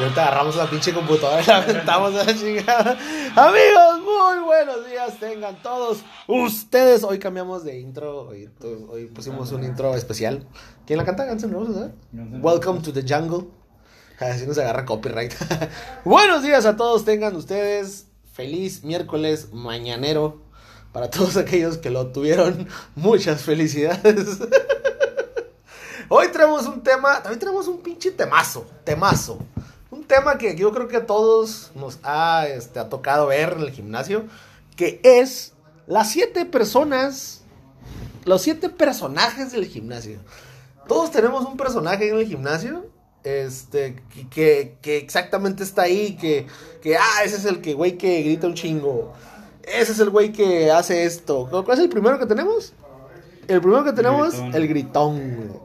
Y ahorita agarramos la pinche computadora y la aventamos a la chingada. Amigos, muy buenos días tengan todos ustedes. Hoy cambiamos de intro. Hoy, hoy pusimos un intro especial. ¿Quién la canta? Guns N' Roses. Welcome to the jungle. Así nos agarra copyright. buenos días a todos tengan ustedes. Feliz miércoles mañanero. Para todos aquellos que lo tuvieron, muchas felicidades. Hoy traemos un tema, también traemos un pinche temazo, temazo. Tema que yo creo que a todos nos ha, este, ha tocado ver en el gimnasio, que es las siete personas, los siete personajes del gimnasio. Todos tenemos un personaje en el gimnasio, este, que, que, exactamente está ahí, que, que, ah, ese es el que, güey, que grita un chingo. Ese es el güey que hace esto. ¿Cuál es el primero que tenemos? El primero que tenemos, el gritón, güey.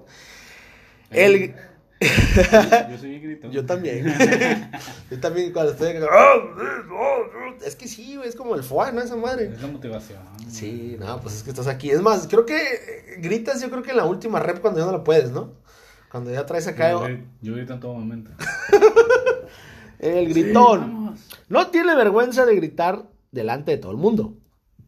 El... Yo soy gritón. Yo también. Yo también cuando estoy... Es que sí, es como el foie, ¿no? Esa madre. Es la motivación. Sí, no, pues es que estás aquí. Es más, creo que gritas yo creo que en la última rep cuando ya no la puedes, ¿no? Cuando ya traes acá... Yo, yo grito en todo momento. el gritón. no tiene vergüenza de gritar delante de todo el mundo.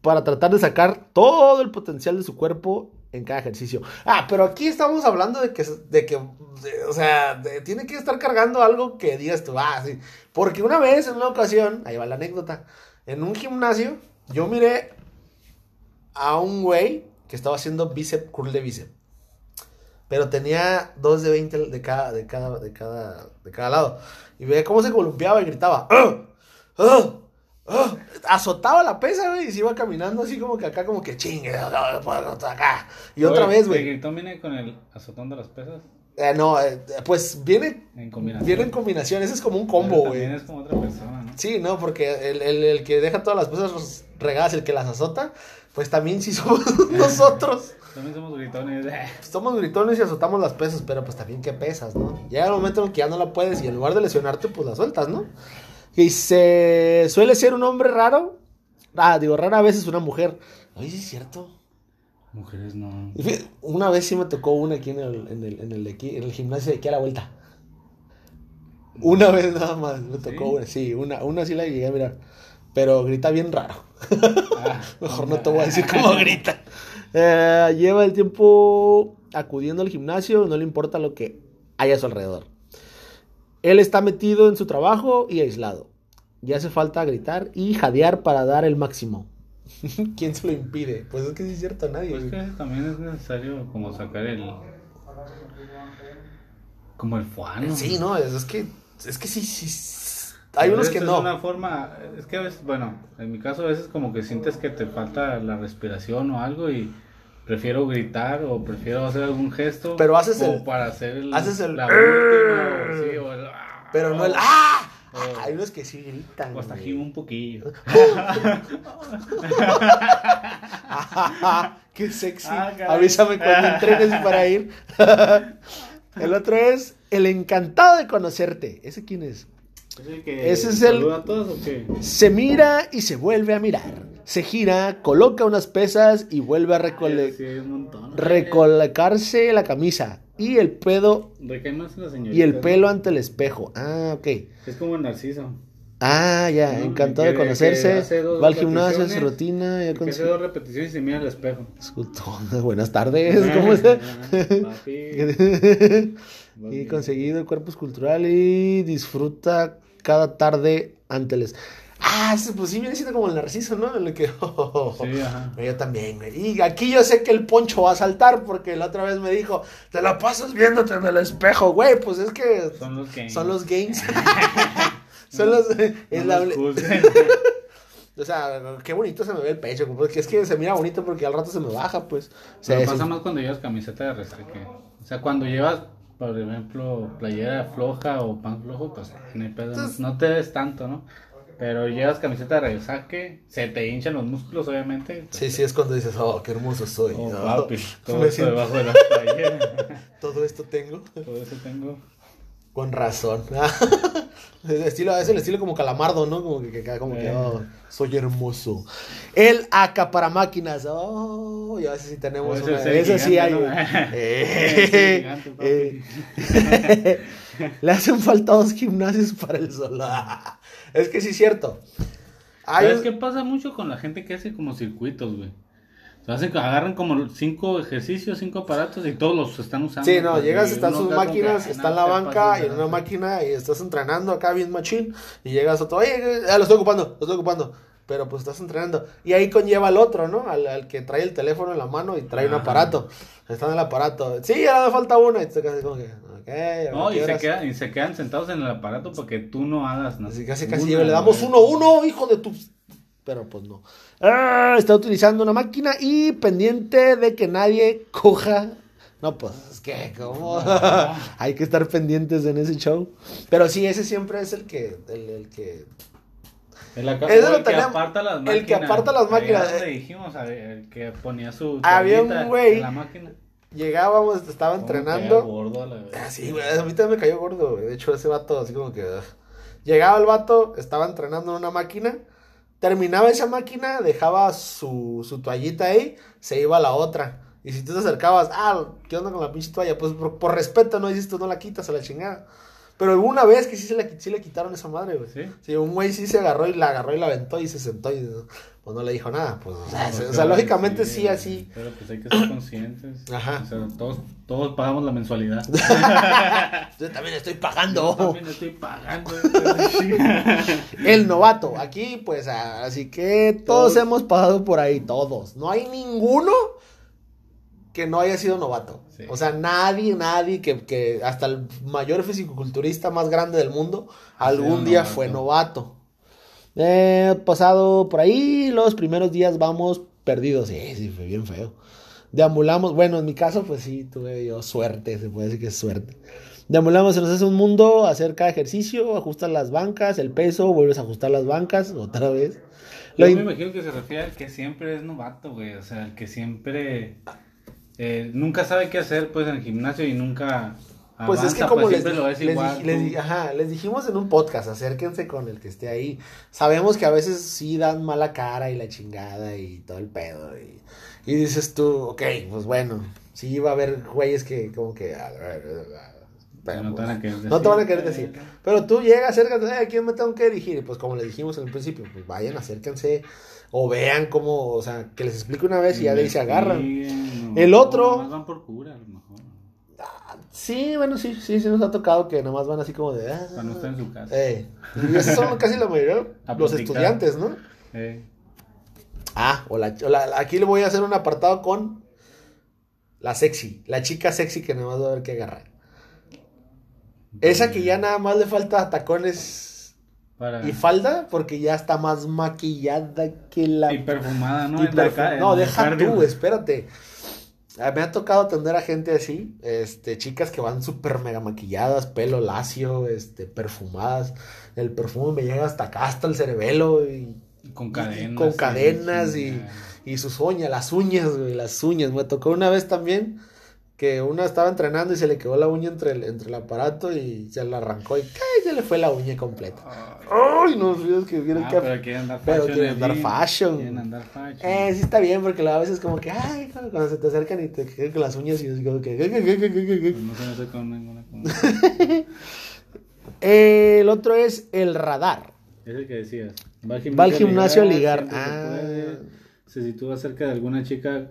Para tratar de sacar todo el potencial de su cuerpo en cada ejercicio. Ah, pero aquí estamos hablando de que, de que o sea, tiene que estar cargando algo que digas tú, ah, sí. Porque una vez, en una ocasión, ahí va la anécdota, en un gimnasio, yo miré a un güey que estaba haciendo bíceps, curl de bíceps. Pero tenía dos de 20 de cada, de cada, de cada, de cada lado. Y veía cómo se columpiaba y gritaba, ¡Ah! ¡Ah! ¡Ah! azotaba la pesa, güey, y se iba caminando así como que acá, como que chingue, acá. Y otra vez, güey. ¿El gritón viene con el azotando las pesas? Eh, no, eh, pues viene en combinación. Viene en combinación, ese es como un combo, güey. Es como otra persona, ¿no? Sí, no, porque el, el, el, que deja todas las pesas regadas, el que las azota, pues también sí somos nosotros. También somos gritones. somos gritones y azotamos las pesas, pero pues también qué pesas, ¿no? Llega el momento en el que ya no la puedes y en lugar de lesionarte, pues la sueltas, ¿no? Y se suele ser un hombre raro. Ah, digo, rara vez es una mujer. Ay, sí es cierto. Mujeres no. Una vez sí me tocó una aquí en el, en el, en el, en el gimnasio de aquí a la vuelta. Una vez nada más me tocó una. Sí, una, una sí la llegué a mirar. Pero grita bien raro. Ah, Mejor no te voy a decir cómo grita. Eh, lleva el tiempo acudiendo al gimnasio, no le importa lo que haya a su alrededor. Él está metido en su trabajo y aislado. Ya hace falta gritar y jadear para dar el máximo. ¿Quién se lo impide? Pues es que sí es cierto, nadie. Pues que también es necesario como sacar el... Como el fuano. Sí, no, es, es que... Es que sí, sí... Hay unos que no. Es una forma... Es que a veces, bueno, en mi caso a veces como que sientes que te falta la respiración o algo y prefiero gritar o prefiero hacer algún gesto. Pero haces el. para hacer el. Haces el. La última, sí, o el. Pero no el. ¡Ah! Oh, Hay unos que sí gritan. O hasta gimo un poquillo. ¡Qué sexy! Ah, Avísame cuando entrenes para ir. el otro es El encantado de conocerte. ¿Ese quién es? Ese es el. A todos, ¿o qué? Se mira y se vuelve a mirar. Se gira, coloca unas pesas y vuelve a recole sí, recolocarse la camisa. Y el pedo. La y el pelo ante el espejo. Ah, ok. Es como el narciso. Ah, ya, no, encantado de conocerse. Va al gimnasio, hace su rutina. Ya con... hace dos repeticiones y se mira al espejo. Buenas tardes, ¿cómo está? y conseguido el cuerpo escultural y disfruta cada tarde ante el... Ah, pues sí viene siendo como el narciso, ¿no? En el que, oh, sí, ajá. Yo también. Y aquí yo sé que el poncho va a saltar porque la otra vez me dijo, te la pasas viéndote en el espejo, güey. Pues es que... Son los games. Son los games. son los... La... O sea, qué bonito se me ve el pecho, porque es que se mira bonito porque al rato se me baja, pues. O sea, Pero pasa más cuando llevas camiseta de resaque. O sea, cuando llevas, por ejemplo, playera floja o pan flojo, pues no hay pedo, Entonces, no te des tanto, ¿no? Pero llevas camiseta de resaque, se te hinchan los músculos, obviamente. Sí, sí, es cuando dices, oh, qué hermoso soy. Oh, ¿no? papi, todo esto debajo de la playera. todo esto tengo. Todo esto tengo. Con razón. estilo, es el estilo como calamardo, ¿no? Como que, como que oh, soy hermoso. El acá para máquinas. Oh, ya si tenemos una. Ese sí hay. Eh. Le hacen falta dos gimnasios para el solo. es que sí es cierto. Hay ¿Sabes qué pasa mucho con la gente que hace como circuitos, güey? Hacen, agarran como cinco ejercicios, cinco aparatos y todos los están usando. Sí, no, llegas, están uno sus máquinas, que, está en "Ah, la banca y en una lanza". máquina y estás entrenando acá bien machín y llegas otro, oye, ya lo estoy ocupando, lo estoy ocupando, pero pues estás entrenando. Y ahí conlleva al otro, ¿no? Al, al que trae el teléfono en la mano y trae un Ajá. aparato. Está en el aparato. Sí, ya me falta uno. Y te quedas como que, ok, No, y se, quedan, y se quedan sentados en el aparato para que tú no hagas nada. Así casi, casi Una, le damos uno, uno, hijo de tu... Pero pues no. Ah, está utilizando una máquina y pendiente de que nadie coja. No, pues es que, ¿cómo? Hay que estar pendientes en ese show. Pero sí, ese siempre es el que... El, el que... El, acá- el que aparta las el máquinas. que aparta las máquinas, eh. dijimos, el que ponía su. Había un güey- en la máquina. Llegábamos, estaba entrenando. gordo a la vez. Ah, sí, güey, a mí también me cayó gordo, güey. De hecho, ese vato así como que... Llegaba el vato, estaba entrenando en una máquina, terminaba esa máquina, dejaba su, su toallita ahí, se iba a la otra. Y si tú te acercabas, ah, ¿qué onda con la pinche toalla? Pues por, respeto, no dices tú, no la quitas a la chingada. Pero hubo una vez que sí, se la, sí le quitaron esa madre, güey. ¿Sí? Sí, un güey sí se agarró y la agarró y la aventó y se sentó y pues no le dijo nada. Pues, o sea, Porque, o sea, lógicamente sí, así. Pero pues hay que ser conscientes. Ajá. O sea, todos, todos pagamos la mensualidad. Yo también estoy Yo pagando. también estoy pagando. El novato, aquí pues así que todos, Todos. hemos pasado por ahí, todos. No hay ninguno que no haya sido novato. Sí. O sea, nadie, nadie que, que hasta el mayor fisicoculturista más grande del mundo algún día novato. fue novato. Eh, pasado por ahí, los primeros días vamos perdidos. Sí, sí, fue bien feo. Deambulamos, bueno, en mi caso, pues sí, tuve yo suerte, se puede decir que es suerte. Deambulamos, se nos hace un mundo, hacer cada ejercicio, ajustas las bancas, el peso, vuelves a ajustar las bancas otra vez. Yo me imagino que se refiere al que siempre es novato, güey. O sea, el que siempre. Eh, nunca sabe qué hacer, pues, en el gimnasio y nunca. Pues es que como pues, les, ves les igual. dij- les tú. di- ajá, les dijimos en un podcast, acérquense con el que esté ahí. Sabemos que a veces sí dan mala cara y la chingada y todo el pedo. Y, y dices tú, ok, pues bueno, sí va a haber güeyes que como que... ah, Pero, no te van a querer no te van a querer decir. Pero tú llegas, acércate, "Eh, ¿a quién me tengo que dirigir? Y pues como les dijimos en el principio, pues vayan, acérquense o vean cómo, o sea, que les explique una vez y ya de ahí se agarran. No, El otro- nomás van por cura, a lo mejor. Sí, bueno, sí, sí, sí nos ha tocado que nomás van así como de... ah, no estar en su casa. Eh, y esos son casi la mayoría, los estudiantes, ¿no? Eh, Ah, o la, o la- aquí le voy a hacer un apartado con la sexy, la chica sexy que nomás va a ver que agarrar. Esa que ya nada más le falta tacones para... y falda, porque ya está más maquillada que la... Y perfumada, ¿no? y perfum- en no, deja cardio. tú, espérate. Ah, Me ha tocado atender a gente así, este, chicas que van súper mega maquilladas, pelo lacio, este, perfumadas. El perfume me llega hasta acá, hasta el cerebelo y, Con y- cadenas. con sí, cadenas sí, y, y sus uñas, las uñas, güey, las uñas. Me tocó una vez también que una estaba entrenando y se le quedó la uña entre el, entre el aparato y se la arrancó y ¡ay! se le fue la uña completa. ¡Ay! No, es que vieron Ah, que... pero quieren andar pero fashion. quieren andar fashion. Quieren andar fashion. Eh, sí está bien, porque a veces como que, ay, cuando, se te acercan y te quedan con las uñas y es como que... Pues no se mete con ninguna con- El otro es el radar. Es el que decías. Va Va al gimnasio a ligar. se Ah. puede. Se sitúa cerca de alguna chica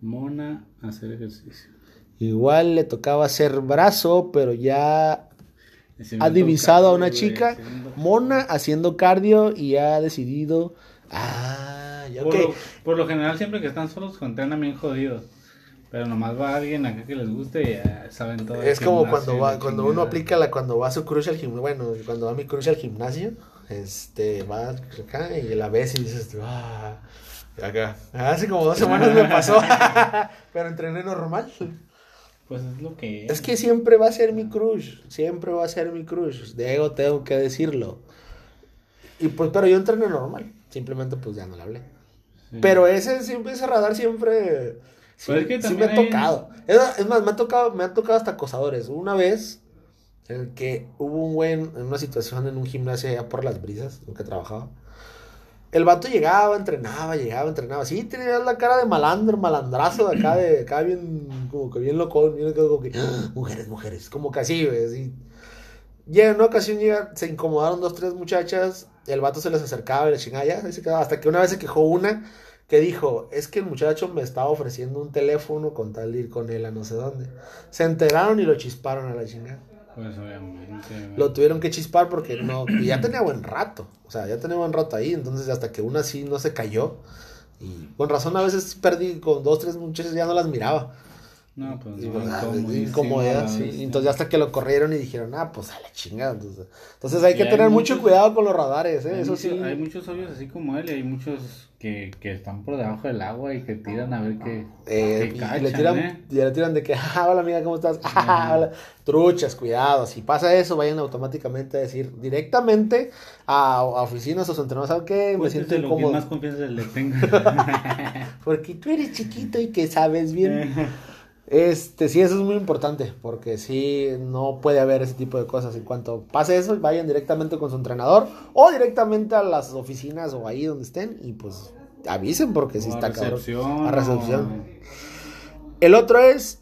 mona a hacer ejercicio. Igual le tocaba hacer brazo, pero ya ha divisado a una chica mona haciendo cardio y ha decidido... Ah, ya Por, ok. lo, por lo general, siempre que están solos, entrenan bien jodidos. Pero nomás va alguien acá que les guste y ya saben todo. Es como cuando va, cuando uno aplica la, cuando va a su crush al gimnasio, bueno, cuando va mi crush al gimnasio, este, va acá y la ves y dices, ah, acá. Hace como dos semanas me pasó, pero entrené normal. Pues es lo que Es que siempre va a ser mi crush, siempre va a ser mi crush, de ego tengo que decirlo. Y pues, pero yo entrené normal, simplemente pues ya no le hablé. Sí. Pero ese siempre, ese radar siempre. Sí, es que sí me ha también hay- tocado. Es, más, me ha tocado, me ha tocado hasta acosadores. Una vez en el que hubo un güey en, una situación en un gimnasio allá por las brisas, que trabajaba. El vato llegaba, entrenaba, llegaba, entrenaba. Sí, tenía la cara de malandro, malandrazo de acá, de acá bien, como que bien loco, bien acá, como que, "Ah, mujeres, mujeres, como que así, güey. Llega en una ocasión, llega, se incomodaron dos, tres muchachas, el vato se les acercaba y le chingaba ya, se quedaba. Hasta que una vez se quejó una que dijo, es que el muchacho me estaba ofreciendo un teléfono con tal ir con él a no sé dónde. Se enteraron y lo chisparon a la chingada. Pues. Lo tuvieron que chispar porque no, ya tenía buen rato. O sea, ya tenía buen rato ahí. Entonces, hasta que una así no se cayó. Y con razón, a veces perdí con dos, tres muchachos, ya no las miraba. No, pues Y, no, pues, ah, incomodísimo, incomodidad, la sí. Entonces, hasta que lo corrieron y dijeron, ah, pues a la chingada. Entonces, entonces hay que hay tener mucho cuidado con los radares, ¿eh? Eso muchos- sí. Hay muchos hoyos así como él y hay muchos que, que están por debajo del agua y que tiran a ver qué. Eh, y cachan, le tiran, ¿eh? y le tiran de que, ah, hola amiga, ¿cómo estás? Ah, hola. Truchas, cuidado. Si pasa eso, vayan automáticamente a decir directamente a, a oficinas o sus entrenadores, ¿sabes qué? Me Cuéntese siento lo que más confianza le tenga. Porque tú eres chiquito y que sabes bien. Este, sí, eso es muy importante, porque sí, no puede haber ese tipo de cosas. En cuanto pase eso, vayan directamente con su entrenador o directamente a las oficinas o ahí donde estén y pues avisen porque sí O a está cabrón. recepción, A recepción. El otro es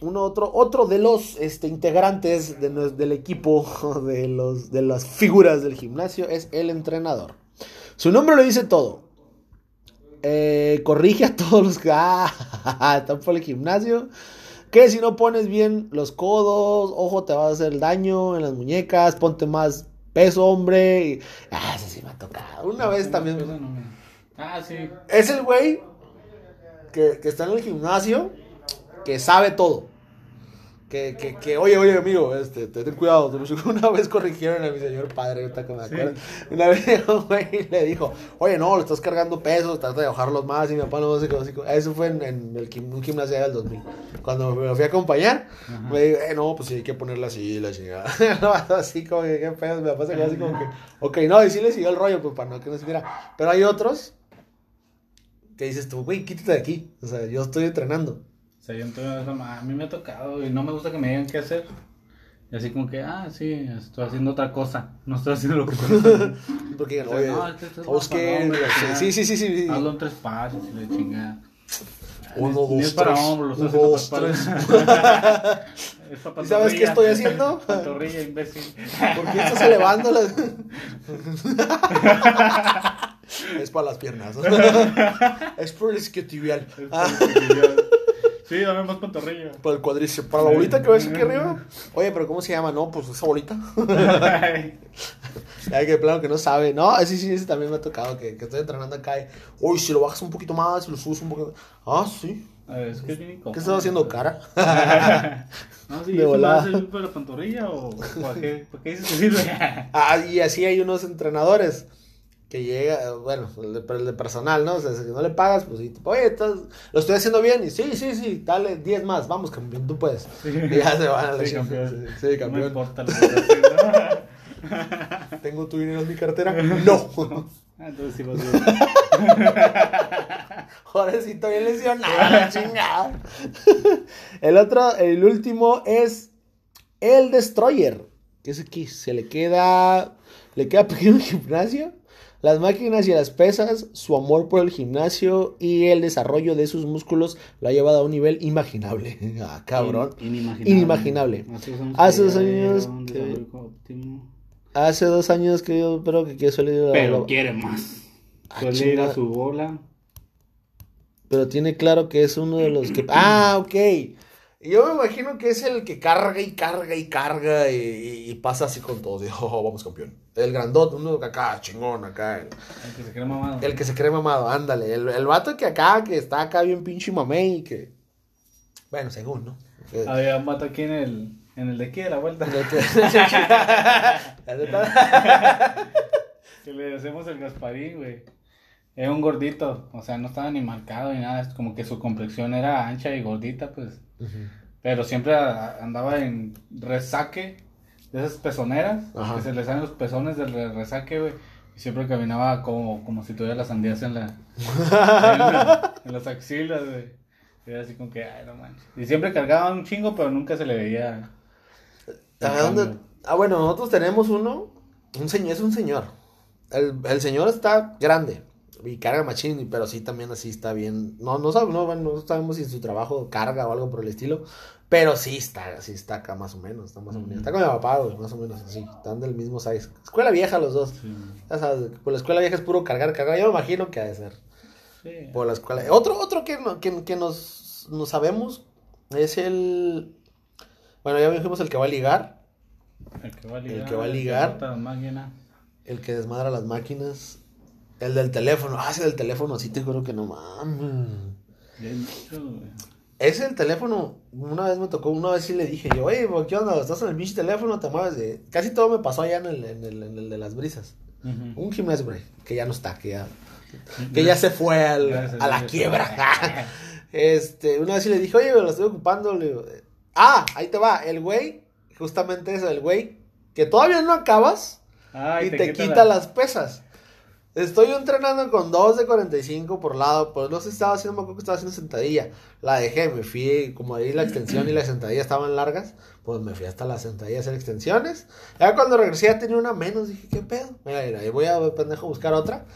uno otro otro de los este, integrantes de del equipo de los de las figuras del gimnasio es el entrenador. Su nombre lo dice todo. Eh, corrige a todos los que ah, están por el gimnasio. Que si no pones bien los codos, ojo, te va a hacer daño en las muñecas, ponte más peso, hombre. y- ah, eso sí me ha tocado. Una vez también. Ah, sí. Es el güey que, que está en el gimnasio, que sabe todo. Que, que, que, oye, oye, amigo, este, ten cuidado. Una vez corrigieron a mi señor padre, ahorita que me acuerdo. Una vez un güey le dijo, oye, no, le estás cargando pesos, trata de bajarlos más. Y mi papá no sé como- Eso fue en, en el, un gimnasio del 2000. Cuando me fui a acompañar, Ajá. me dijo, eh, no, pues sí, hay que ponerla así, la chingada. Así como que, qué pedo. Mi papá se quedó así como que, ok, no, y sí le siguió el rollo, pues para no que no se viera. Pero hay otros que dices tú, güey, quítate de aquí. O sea, yo estoy entrenando. O sea, yo entonces, a mí me ha tocado y no me gusta que me digan qué hacer. Y así como que, ah, sí, estoy haciendo otra cosa. No estoy haciendo lo que estoy haciendo. Porque, O sea, oye, no, este- este es. Sí, sí, sí, sí. Hazlo en tres pasos y le chingada. Uno, dos, es para tres. lo Uno, dos, Es para ¿Y sabes qué estoy haciendo? Pantorrilla, imbécil. ¿Por qué estás elevando las... es para las piernas. es por el isquiotibial. Ah, Sí, dame más pantorrilla. para el cuadríceps. Para la bolita que ves aquí arriba. Oye, pero ¿cómo se llama? No, pues esa bolita. Hay que plano que no sabe. No, sí, sí, ese también me ha tocado. Que, que estoy entrenando acá. Y, Uy, si lo bajas un poquito más, si lo subes un poquito. Ah, sí. A ver, es que. ¿Qué estás haciendo, cara? No, sí, De ¿eso me va volada. para la pantorrilla o para qué, para qué dices que sirve? Ah, y así hay unos entrenadores que llega, bueno, el de, el de personal, ¿no? O sea, si no le pagas, pues, y, oye, estás- lo estoy haciendo bien. Y sí, sí, sí, dale 10 más, vamos, campeón, tú puedes. Y ya se van a la Sí, campeón. Sí, sí, No campeón. importa lo que. ¿Tengo tu dinero en mi cartera? No. Ah, Entonces sí vas bien. Ahora sí estoy lesionado, chingada. El otro, el último es el Destroyer. Que es aquí, se le queda, le queda pequeño gimnasio. Las máquinas y las pesas, su amor por el gimnasio y el desarrollo de sus músculos lo ha llevado a un nivel imaginable. Ah, cabrón. Inimaginable. Inimaginable. Hace dos años, que. Hace dos años que yo espero que salir Pero quiere más. Ah, Suele ir a su bola. Pero tiene claro que es uno de los que. Ah, ok. Yo me imagino que es el que carga y carga y carga y, pasa así con todo. oh, vamos campeón. El grandote, uno que acá, chingón, acá. El, El que se cree mamado. el que se cree mamado, ándale. El, el vato que acá, que está acá bien pinche mamey y que. Bueno, según, ¿no? Que- Había un vato aquí en el, en el de aquí de la vuelta. que le hacemos el Gasparín, güey. Era un gordito, o sea, no estaba ni marcado ni nada, es como que su complexión era ancha y gordita, pues. Pero siempre andaba en resaque de esas pezoneras, Ajá. que se le salen los pezones del re- resaque, güey. Y siempre caminaba como, como si tuviera las sandías en, la, en, la- en las axilas, güey. Y era así como que, ay, no manches. Y siempre cargaba un chingo, pero nunca se le veía. ¿A dónde? Ah, bueno, nosotros tenemos uno. Un señor, es un señor. El, el señor está grande. Y carga machín, pero sí también así está bien. No, no, sabemos, no, bueno, no sabemos si en su trabajo carga o algo por el estilo. Pero sí está, sí está acá más o menos. Está más o menos. Está con mi papá, güey, más o menos así. Están del mismo size. Escuela vieja los dos. Sí. Ya sabes, por la escuela vieja es puro cargar, cargar. Yo me imagino que ha de ser. Sí. Por la escuela. Otro, otro que, no- que, que nos, nos sabemos es el. Bueno, ya dijimos el que va a ligar. El que va a ligar. que va a ligar. El que desmadra las máquinas. El del teléfono. Ah, ese del teléfono, sí te juro que no mames. Ese del teléfono, una vez me tocó, una vez sí le dije yo, oye, ¿qué onda? ¿Estás en el pinche teléfono? Te mueves de. Casi todo me pasó allá en el, en el, en el de las brisas. Un gimnasio, güey, que ya no está, que ya, que ya se fue al- a la quiebra. este, una vez sí le dije, oye, me lo estoy ocupando. Le digo, ah, ahí te va, el güey, justamente eso, el güey, que todavía no acabas Ay, y te, quita, las pesas. Estoy entrenando con dos de 45 por lado, pues no sé, estaba haciendo, me acuerdo que estaba haciendo sentadilla. La dejé, me fui, como ahí la extensión y la sentadilla estaban largas, pues me fui hasta la sentadilla a hacer extensiones. Ya cuando regresé ya tenía una menos, dije, ¿qué pedo? Mira, mira, ahí voy a, pendejo, buscar otra.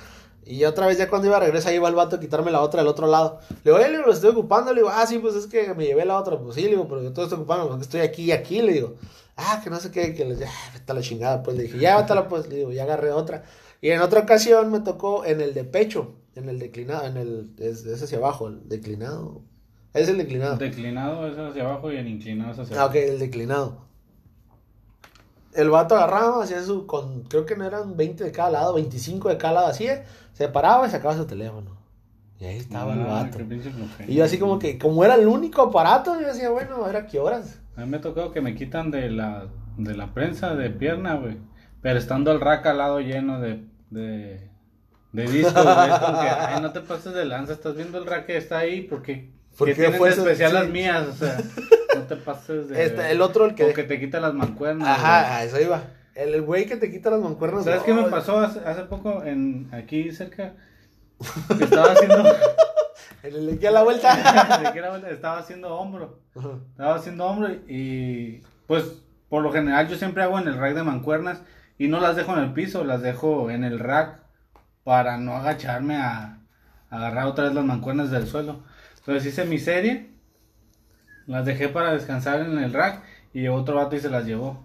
Y otra vez, ya cuando iba a regresar, ahí iba el vato a quitarme la otra del otro lado. Le digo, oye, lo estoy ocupando. Le digo, ah, sí, pues es que me llevé la otra. Pues sí, le digo, pero yo todo estoy ocupando porque estoy aquí y aquí. Le digo, ah, que no sé qué, que le dije, ah, vete a la chingada. Pues le dije, ya, vete a la, pues, le digo, ya agarré otra. Y en otra ocasión me tocó en el de pecho, en el declinado, en el, es, es hacia abajo, el declinado. Es el declinado. Declinado es hacia abajo y el inclinado es hacia Ah, abajo. ok, el declinado. El vato agarraba, hacía su, con, creo que no eran 20 de cada lado, 25 de cada lado, así, se paraba y sacaba su teléfono. Y ahí estaba el Ah, vato. Y yo así como que, como era el único aparato, yo decía, bueno, a ver a qué horas. A mí me ha tocado que me quitan de la, de la prensa de pierna, güey. Pero estando el rack al lado lleno de, de, de discos, güey. Es como que, ay, no te pases de lanza. Estás viendo el rack que está ahí porque. ¿Por ¿Qué qué tienen fue eso? especial Sí. las mías? O sea, no te pases de. Este, el otro, el que- O que te quita las mancuernas. Ajá, a eso iba. El güey que te quita las mancuernas. ¿Sabes qué me pasó hace, hace poco en aquí cerca? Que estaba haciendo. A la vuelta. de que era- estaba haciendo hombro. Estaba haciendo hombro y pues por lo general yo siempre hago en el rack de mancuernas y no las dejo en el piso, las dejo en el rack para no agacharme a, a agarrar otra vez las mancuernas del suelo. Entonces hice mi serie, las dejé para descansar en el rack y otro vato y se las llevó.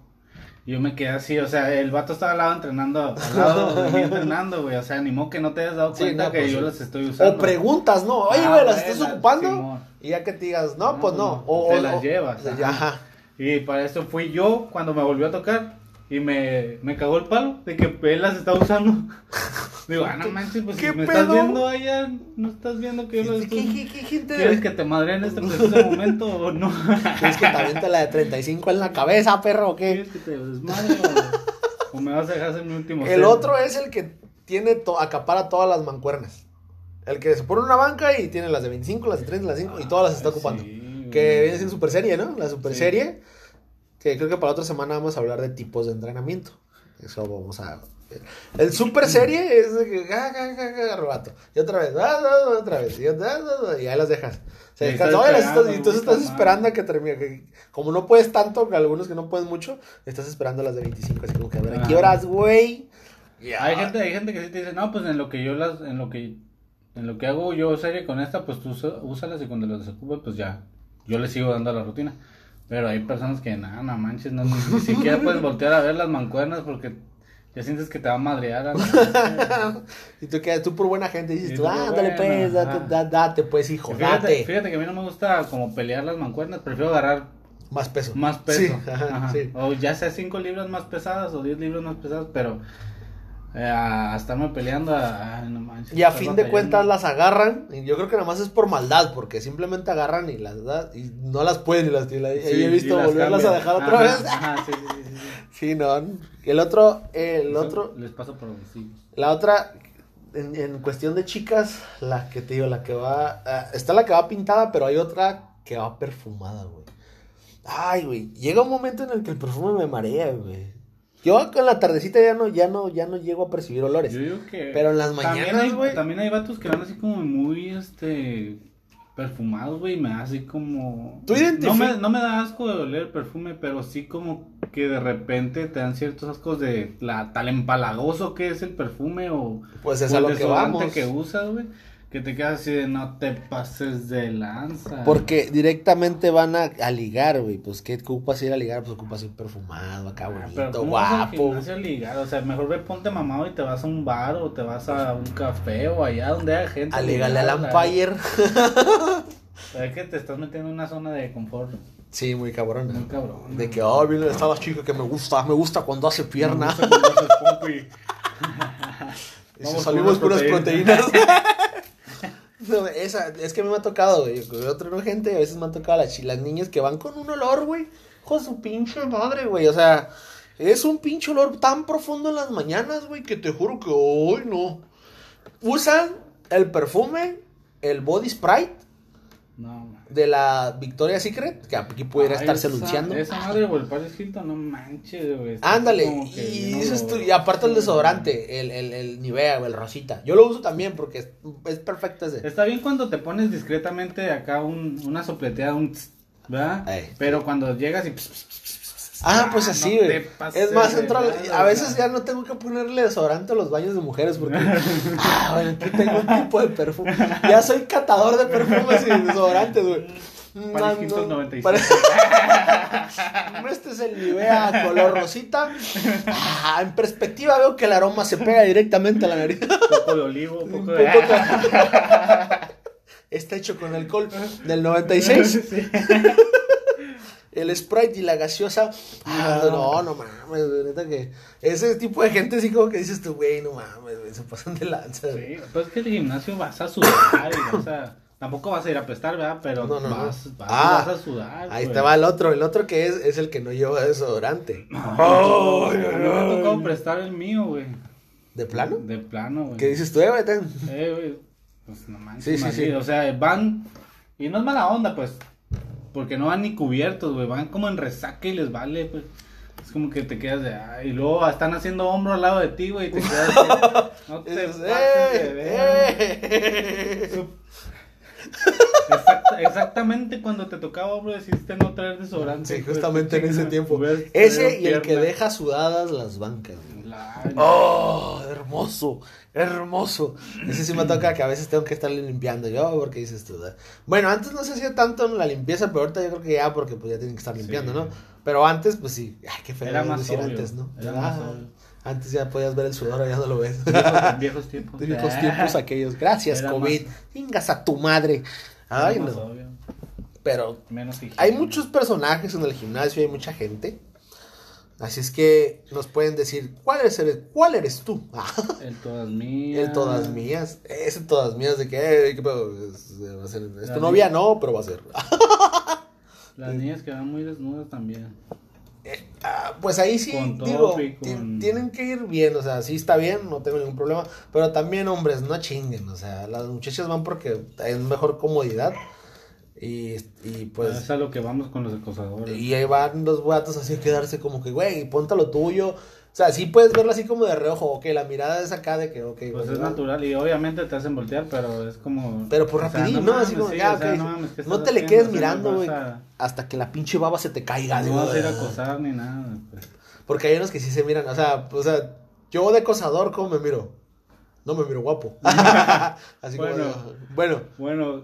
Yo me quedé así, o sea, el vato estaba al lado entrenando, al lado de mí entrenando, güey, o sea, ni modo que no te hayas dado Sí, cuenta no, que pues, yo sí. las estoy usando. O preguntas, ¿no? Oye, Ah, güey, ¿las estás ocupando? Simón. Y ya que te digas, no, No, pues pues no. no. O, Te o- las o- llevas. Ajá. Y para eso fui yo cuando me volvió a tocar y me, me cagó el palo de que él las está usando. Digo, ah, no manches, pues ¿Qué si me estás viendo allá, no estás viendo que yo las ¿Qué, estoy... qué, qué gente? ¿Quieres que te madre en este preciso momento o no? ¿Quieres que te aviente la de 35 en la cabeza, perro, o qué? ¿Quieres que te desmadre o, o me vas a dejar hacer mi último El otro es el que tiene to- acapara todas las mancuernas. El que se pone una banca y tiene las de 25, las de 30, las de 5 y todas las está Ah, ocupando. sí, que viene siendo super serie, ¿no? La super Sí. serie. Que creo que para la otra semana vamos a hablar de tipos de entrenamiento. Eso vamos a. El super serie es de arrebato. Y otra vez. ah, ah, ah, otra vez. Y, ah, ah, ahí las dejas. Se Y descansa. estás las y entonces puta estás esperando a que termine. que- como no puedes tanto, algunos que no pueden mucho, estás esperando las de 25. Así como que a ver, ¿a qué horas, güey? Hay gente, hay gente que sí te dice, no, pues en lo que yo las, en lo que, en lo que hago yo serie con esta, pues tú úsalas y cuando las desocupe, pues ya, yo le sigo dando la rutina. Pero hay personas que, nada, no manches, no, ni, ni siquiera puedes voltear a ver las mancuernas porque ya sientes que te va a madrear. a la- Y tú, quedas, tú por buena gente dices Y tú, ah, dale pues, date, ajá. da- date pues, hijo, Fíjate, date. fíjate que a mí no me gusta como pelear las mancuernas, prefiero agarrar Más peso. más peso. Sí, ajá, Ajá. sí. O ya sea 5 libras más pesadas o 10 libras más pesadas, pero eh, a estarme peleando, a, ay, no manches, Y a fin de cuentas las agarran, y yo creo que nada más es por maldad, porque simplemente agarran y las da, y no las pueden y las y la- y Sí, he visto y las volverlas a dejar otra Ajá, vez. Ajá, sí, sí, sí, sí. Sí, no. El otro, el Eso otro, Les pasa por sí. la otra, en, en cuestión de chicas, la que te digo, la que va, ah, está la que va pintada, pero hay otra que va perfumada, güey. Ay, güey, llega un momento en el que el perfume me marea, güey. Yo con la tardecita ya no, ya no, ya no llego a percibir olores. Yo digo que. Pero en las también mañanas, hay, güey. También hay vatos que van así como muy, este. perfumados, güey, me da así como... ¿Tú no me, no me da asco de oler el perfume, pero sí como que de repente te dan ciertos ascos de la, tal empalagoso que es el perfume o, Pues es o a lo que vamos. que usas, güey, que te quedas así de no te pases de lanza. Porque directamente van a, a ligar, güey. Pues, ¿qué ocupas ir a ligar? Pues ocupas ir perfumado, acá Ah, Pero bonito, ¿cómo vas guapo. gimnasio a ligar? O sea, mejor ve ponte mamado y te vas a un bar o te vas a un café o allá donde haya gente. A ligarle al la- Empire. Es que te estás metiendo en una zona de confort Sí, muy cabrón. muy cabrón. De que, oh, viene está la chica que me gusta. Me gusta cuando hace pierna. Me gusta cuando haces pompi. Y si salimos puras proteínas. No, es que a mí me ha tocado, güey. Con otra gente, a veces me han tocado las, las niñas que van con un olor, güey. Con su pinche madre, güey. O sea, es un pinche olor tan profundo en las mañanas, güey, que te juro que hoy no. Usan el perfume, el body sprite No, de la Victoria's Secret, que aquí pudiera Ah, estarse esa- anunciando. Esa madre o el Paris Hilton, no manches, güey. Ándale, y, bien dices tú- y aparte el desodorante, el, el, el Nivea o el Rosita. Yo lo uso también porque es, es perfecto ese. Está bien cuando te pones discretamente acá un, una sopleteada, un tss, ¿verdad? Pero cuando llegas y... pss, pss, pss, Ah, pues no así, te güey. Es más, entro a veces ya no tengo que ponerle desodorante a los baños de mujeres porque, ah, bueno, aquí tengo un tipo de perfume. Ya soy catador de perfumes y desodorantes, güey. Paris No, Hilton no, 96. pare- Este es el Nivea color rosita. Ah, en perspectiva veo que el aroma se pega directamente a la nariz. Un poco de olivo, un poco de... Está hecho con alcohol del 96. Sí. El Sprite y la gaseosa. Ah, no, no mames, güey, neta que. Ese tipo de gente sí como que dices tú, güey, no mames, güey, se pasan de lanza. güey. Sí, pues es que el gimnasio vas a sudar y vas a... Tampoco vas a ir a prestar, ¿verdad? Pero No, no, no. vas, Ah, vas a sudar. Ahí güey. te va el otro, el otro que es, es el que no lleva desodorante. A mí me ha tocado prestar el mío, güey. ¿De plano? De plano, güey. ¿Qué dices tú, eh, güey? Eh, güey, pues no manches. Sí, sí, así, sí. O sea, van. Y no es mala onda, pues. Porque no van ni cubiertos, güey. Van como en resaca y les vale, pues. Es como que te quedas de. Ay, y luego están haciendo hombro al lado de ti, güey. Y te quedas de. No te pases de ¡eh! ver. ¡eh! Exact- exactamente cuando te tocaba hombro decidiste no traer desodorante. Sí, justamente en ese tiempo. Ese y el que deja sudadas las bancas, güey. ¡Oh! Hermoso, hermoso. Ese sí me toca que a veces tengo que estarle limpiando yo, porque dices tú. Bueno, antes no se hacía tanto en la limpieza, pero ahorita yo creo que ya, porque pues ya tienen que estar limpiando, Sí. ¿no? Pero antes, pues sí. Ay, qué feo Era más decir obvio, antes, ¿no? era Ah, más obvio. Antes ya podías ver el sudor, ahora ya no lo ves. Viejos, viejos tiempos. Viejos tiempos aquellos. Gracias, Era COVID. Chingas a tu madre. Era Ay, más no. obvio. Pero Menos hay muchos personajes en el gimnasio, hay mucha gente. Así es que nos pueden decir, ¿cuál eres, cuál eres tú? El todas mías. el todas mías. Ese todas mías de que, eh. Es, va a ser- ¿es tu novia? No, pero va a ser. Las niñas que van muy desnudas también. Ah, pues ahí sí, digo, con- tienen que ir bien, o sea, sí está bien, no tengo ningún problema, pero también hombres, no chinguen, o sea, las muchachas van porque es mejor comodidad y, y pues... es a lo que vamos con los acosadores. Y ahí van los vatos así a quedarse como que, güey, ponte lo tuyo. O sea, sí puedes verlo así como de reojo, ok, la mirada es acá de que, ok. Pues es natural y obviamente te hacen voltear, pero es como... Pero por o sea, rapidín, ¿no? Así como, ya, sea, ok. no mames, ¿qué No estás te le quedes mirando, güey, a- hasta que la pinche baba se te caiga. No vas a ir a "Ah". acosar ni nada. Pues. Porque hay unos que sí se miran, o sea, o sea, yo de acosador, ¿cómo me miro? No me miro guapo. así Bueno. como, bueno, Bueno,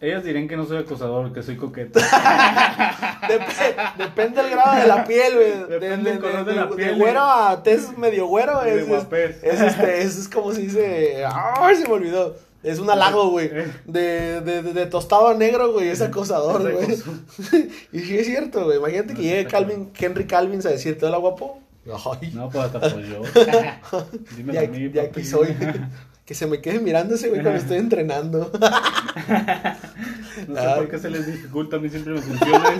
ellas dirán que no soy acosador, que soy coqueta. dep- depende del grado de la piel, güey. De, Depende del color de la de piel, güero a tez medio güero, de es, es, es, este, es, es como si dice, ay, se me olvidó. Es un halago, güey. Eh. De, de, de, de tostado a negro, güey. Es acosador, Es güey. y sí es cierto, güey. Imagínate que llegue Calvin, Henry Calvin a decirte, hola, guapo. Ay, No, pues hasta pues yo. Dímelo de a mí, de aquí soy. Que se me quede mirando ese güey cuando estoy entrenando. No sé por qué se les dificulta, a mí siempre me funciona.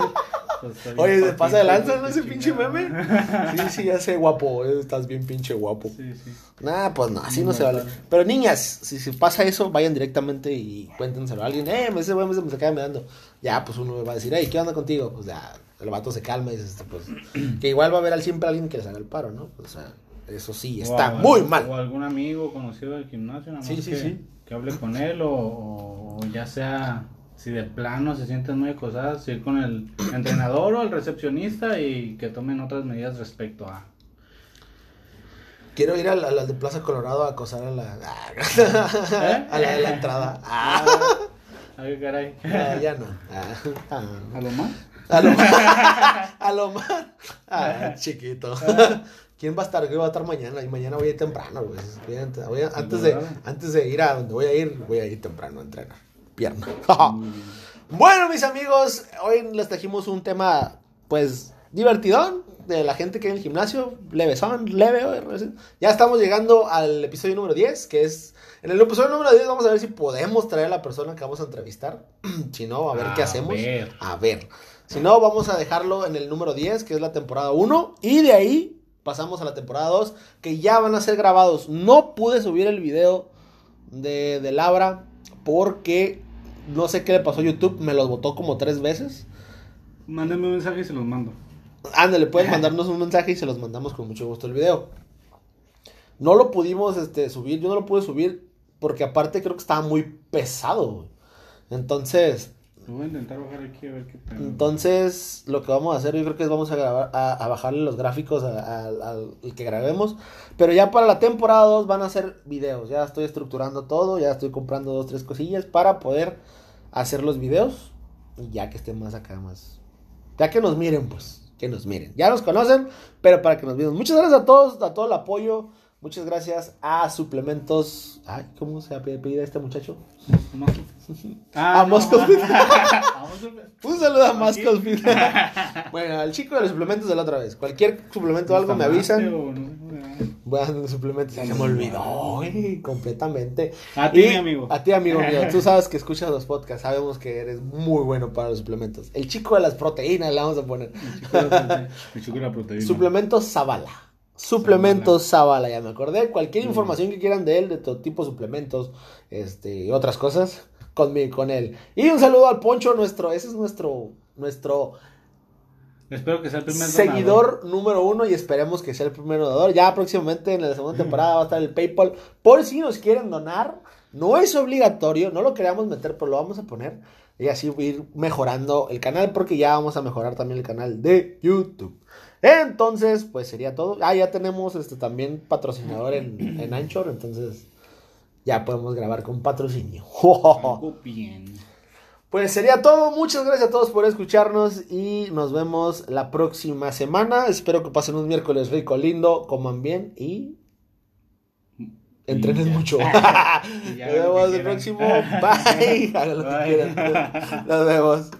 Pues, bien Oye, se pasa de lanza, pues, ¿no? Ese pinche meme. Sí, sí, ya sé, guapo. eh, Estás bien pinche guapo. Sí, sí. Nah, pues no, así no, No, se vale. vale. Pero niñas, si se pasa eso, vayan directamente y cuéntenselo a alguien. Eh, ese güey se me queda mirando. Ya, pues uno va a decir, hey, ¿qué onda contigo? Pues ya, el vato se calma y dices, pues, que igual va a haber al- siempre alguien que les haga el paro, ¿no? O sea, eso sí, O está a- muy O mal. algún amigo conocido del gimnasio, nada más Sí, sí, que, sí. que hable con él o, o ya sea si de plano se sienten muy acosadas, ir con el entrenador o el recepcionista y que tomen otras medidas respecto a... Quiero ir a la, de Plaza Colorado a acosar a la... ¿Eh? a la de la entrada. Ah, a ver, caray. ah, ya no. Ah, ah. ¿A lo más? A lo más. A lo más. Ah, chiquito. ¿Quién va a estar? Yo voy a estar mañana y mañana voy a ir temprano, güey. Voy a- antes, de, antes de ir a donde voy a ir, voy a ir temprano a entrenar. Pierna. bueno, mis amigos, hoy les trajimos un tema, pues, divertidón de la gente que hay en el gimnasio. Leve. güey. Ya estamos llegando al episodio número 10, que es... En el episodio número 10 vamos a ver si podemos traer a la persona que vamos a entrevistar. si no, a ver qué hacemos. ver. A ver. Si no, vamos a dejarlo en el número 10, que es la temporada 1. Y de ahí pasamos a la temporada 2, que ya van a ser grabados. No pude subir el video de, de Labra porque no sé qué le pasó a YouTube. Me los votó como tres veces. Mándenme un mensaje y se los mando. Ándale, puedes mandarnos un mensaje y se los mandamos con mucho gusto el video. No lo pudimos este, subir, yo no lo pude subir porque aparte creo que estaba muy pesado. Entonces, Voy a intentar bajar aquí a ver qué. Entonces, lo que vamos a hacer, yo creo que es vamos a grabar, a, a bajarle los gráficos al que grabemos. Pero ya para la temporada 2 van a ser videos. Ya estoy estructurando todo, ya estoy comprando dos, tres cosillas para poder hacer los videos. Y ya que estén más acá, más. Ya que nos miren, pues. Que nos miren. Ya nos conocen, pero para que nos miren. Muchas gracias a todos, a todo el apoyo. Muchas gracias a Suplementos. Ay, ¿cómo se apellida este muchacho? Ah, Moscow. Ah, Moscow. Un saludo a. Mascot bueno, al chico de los suplementos de la otra vez. Cualquier suplemento o algo me avisan. O no. Bueno, suplementos. Se me olvidó, güey, completamente. A ti, amigo. A ti, amigo mío. Tú sabes que escuchas los podcasts. Sabemos que eres muy bueno para los suplementos. El chico de las proteínas le vamos a poner. El chico de el chico de la proteína. Suplementos Zavala. Suplementos Zavala, ya me acordé. Cualquier información que quieran de él, de todo tipo de suplementos, este, y otras cosas, conmigo, con él. Y un saludo al Poncho, nuestro, ese es nuestro, nuestro Espero que sea el primer seguidor número uno y esperemos que sea el primer donador. Ya próximamente en la segunda temporada va a estar el PayPal. Por si nos quieren donar, no es obligatorio, no lo queríamos meter, pero lo vamos a poner. Y así ir mejorando el canal, porque ya vamos a mejorar también el canal de YouTube. Entonces, pues sería todo. Ah, ya tenemos este también patrocinador en, en Anchor, entonces ya podemos grabar con patrocinio. Algo bien. Pues sería todo. Muchas gracias a todos por escucharnos y nos vemos la próxima semana. Espero que pasen un miércoles rico, lindo, coman bien y entrenen mucho. Nos vemos el próximo. Bye. Hagan lo que Bye. quieran. Nos vemos.